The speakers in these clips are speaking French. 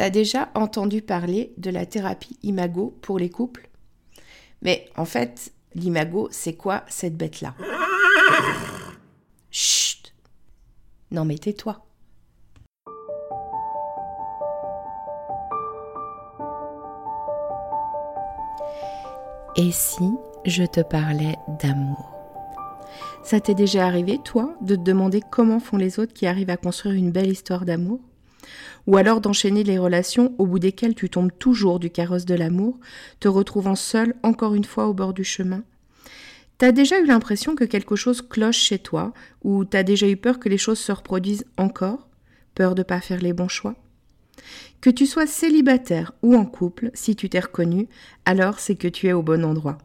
T'as déjà entendu parler de la thérapie Imago pour les couples? Mais en fait, l'imago, c'est quoi cette bête-là? Chut! Non mais tais-toi. Et si je te parlais d'amour? Ça t'est déjà arrivé, toi, de te demander comment font les autres qui arrivent à construire une belle histoire d'amour? Ou alors d'enchaîner les relations au bout desquelles tu tombes toujours du carrosse de l'amour, te retrouvant seul encore une fois au bord du chemin T'as déjà eu l'impression que quelque chose cloche chez toi, ou t'as déjà eu peur que les choses se reproduisent encore? Peur de pas faire les bons choix? Que tu sois célibataire ou en couple, si tu t'es reconnu, alors c'est que tu es au bon endroit.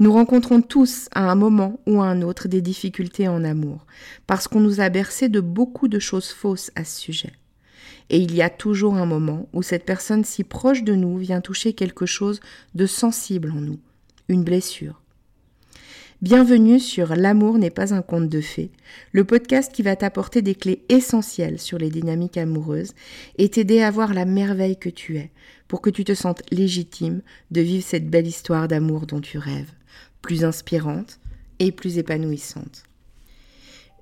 Nous rencontrons tous à un moment ou à un autre des difficultés en amour, parce qu'on nous a bercé de beaucoup de choses fausses à ce sujet. Et il y a toujours un moment où cette personne si proche de nous vient toucher quelque chose de sensible en nous, une blessure, Bienvenue sur L'amour n'est pas un conte de fées, le podcast qui va t'apporter des clés essentielles sur les dynamiques amoureuses et t'aider à voir la merveille que tu es pour que tu te sentes légitime de vivre cette belle histoire d'amour dont tu rêves, plus inspirante et plus épanouissante.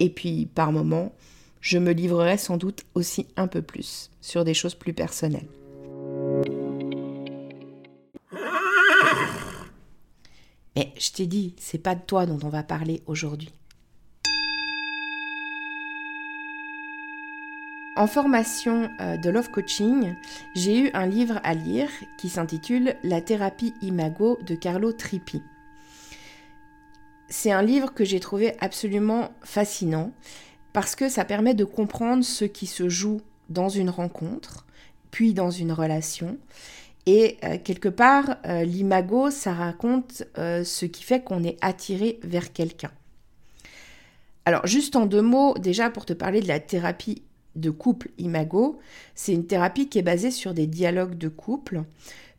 Et puis, par moments, je me livrerai sans doute aussi un peu plus sur des choses plus personnelles. Mais je t'ai dit, c'est pas de toi dont on va parler aujourd'hui. En formation euh, de Love Coaching, j'ai eu un livre à lire qui s'intitule La thérapie imago de Carlo Trippi. C'est un livre que j'ai trouvé absolument fascinant parce que ça permet de comprendre ce qui se joue dans une rencontre, puis dans une relation. Et euh, quelque part, euh, l'imago, ça raconte euh, ce qui fait qu'on est attiré vers quelqu'un. Alors, juste en deux mots, déjà pour te parler de la thérapie de couple imago, c'est une thérapie qui est basée sur des dialogues de couple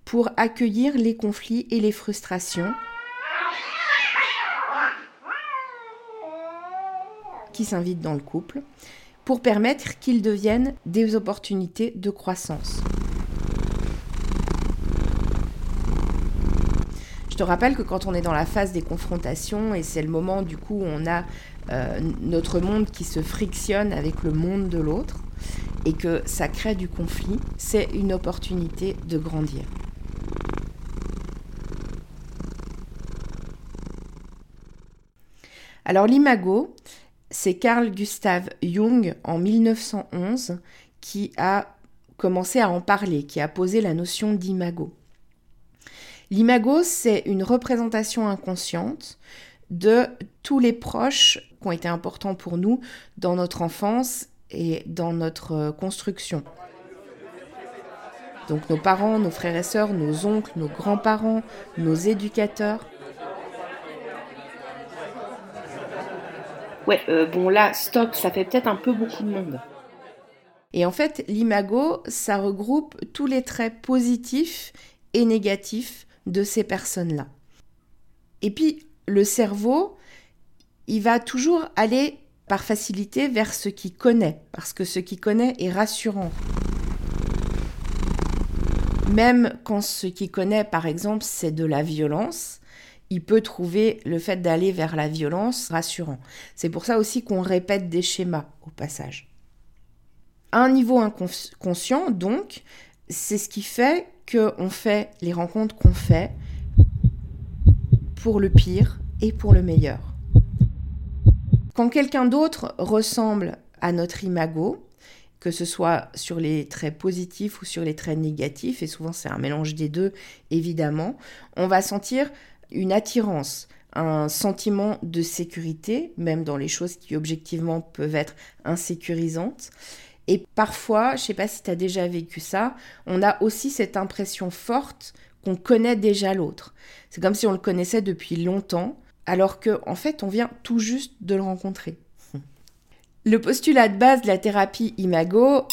pour accueillir les conflits et les frustrations qui s'invitent dans le couple pour permettre qu'ils deviennent des opportunités de croissance. Je te rappelle que quand on est dans la phase des confrontations, et c'est le moment du coup où on a euh, notre monde qui se frictionne avec le monde de l'autre, et que ça crée du conflit, c'est une opportunité de grandir. Alors l'imago, c'est Carl Gustav Jung en 1911 qui a commencé à en parler, qui a posé la notion d'imago. L'imago, c'est une représentation inconsciente de tous les proches qui ont été importants pour nous dans notre enfance et dans notre construction. Donc nos parents, nos frères et sœurs, nos oncles, nos grands-parents, nos éducateurs. Ouais, euh, bon là, stop, ça fait peut-être un peu beaucoup de monde. Et en fait, l'imago, ça regroupe tous les traits positifs et négatifs de ces personnes-là. Et puis, le cerveau, il va toujours aller par facilité vers ce qu'il connaît, parce que ce qu'il connaît est rassurant. Même quand ce qu'il connaît, par exemple, c'est de la violence, il peut trouver le fait d'aller vers la violence rassurant. C'est pour ça aussi qu'on répète des schémas au passage. À un niveau inconscient, donc, c'est ce qui fait qu'on fait les rencontres qu'on fait pour le pire et pour le meilleur. Quand quelqu'un d'autre ressemble à notre imago, que ce soit sur les traits positifs ou sur les traits négatifs, et souvent c'est un mélange des deux, évidemment, on va sentir une attirance, un sentiment de sécurité, même dans les choses qui objectivement peuvent être insécurisantes. Et parfois, je ne sais pas si tu as déjà vécu ça, on a aussi cette impression forte qu'on connaît déjà l'autre. C'est comme si on le connaissait depuis longtemps, alors qu'en en fait, on vient tout juste de le rencontrer. Le postulat de base de la thérapie Imago,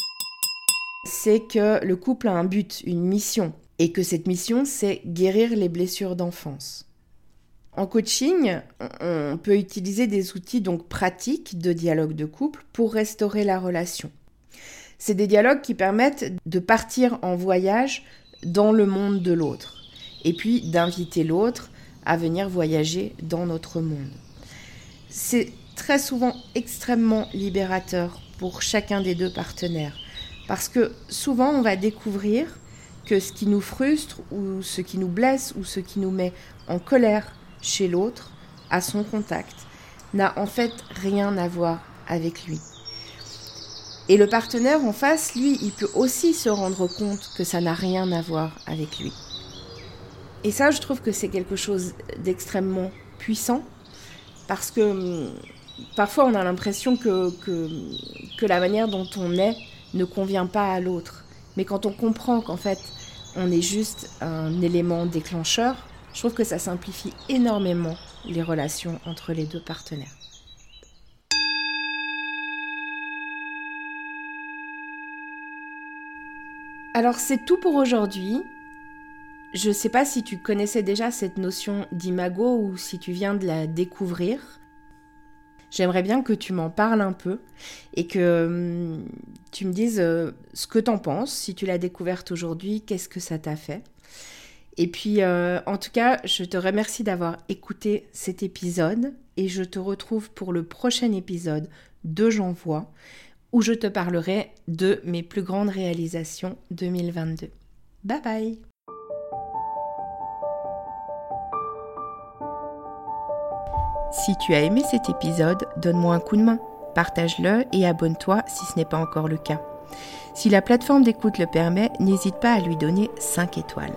c'est que le couple a un but, une mission, et que cette mission, c'est guérir les blessures d'enfance. En coaching, on peut utiliser des outils donc pratiques de dialogue de couple pour restaurer la relation. C'est des dialogues qui permettent de partir en voyage dans le monde de l'autre et puis d'inviter l'autre à venir voyager dans notre monde. C'est très souvent extrêmement libérateur pour chacun des deux partenaires parce que souvent on va découvrir que ce qui nous frustre ou ce qui nous blesse ou ce qui nous met en colère chez l'autre, à son contact, n'a en fait rien à voir avec lui. Et le partenaire en face, lui, il peut aussi se rendre compte que ça n'a rien à voir avec lui. Et ça, je trouve que c'est quelque chose d'extrêmement puissant, parce que hum, parfois on a l'impression que, que, que, la manière dont on est ne convient pas à l'autre. Mais quand on comprend qu'en fait on est juste un élément déclencheur, je trouve que ça simplifie énormément les relations entre les deux partenaires. Alors c'est tout pour aujourd'hui. Je ne sais pas si tu connaissais déjà cette notion d'imago ou si tu viens de la découvrir. J'aimerais bien que tu m'en parles un peu et que hum, tu me dises euh, ce que t'en penses, si tu l'as découverte aujourd'hui, qu'est-ce que ça t'a fait? Et puis, euh, en tout cas, je te remercie d'avoir écouté cet épisode et je te retrouve pour le prochain épisode de J'envoie où je te parlerai de mes plus grandes réalisations 2022. Bye bye Si tu as aimé cet épisode, donne-moi un coup de main, partage-le et abonne-toi si ce n'est pas encore le cas. Si la plateforme d'écoute le permet, n'hésite pas à lui donner 5 étoiles.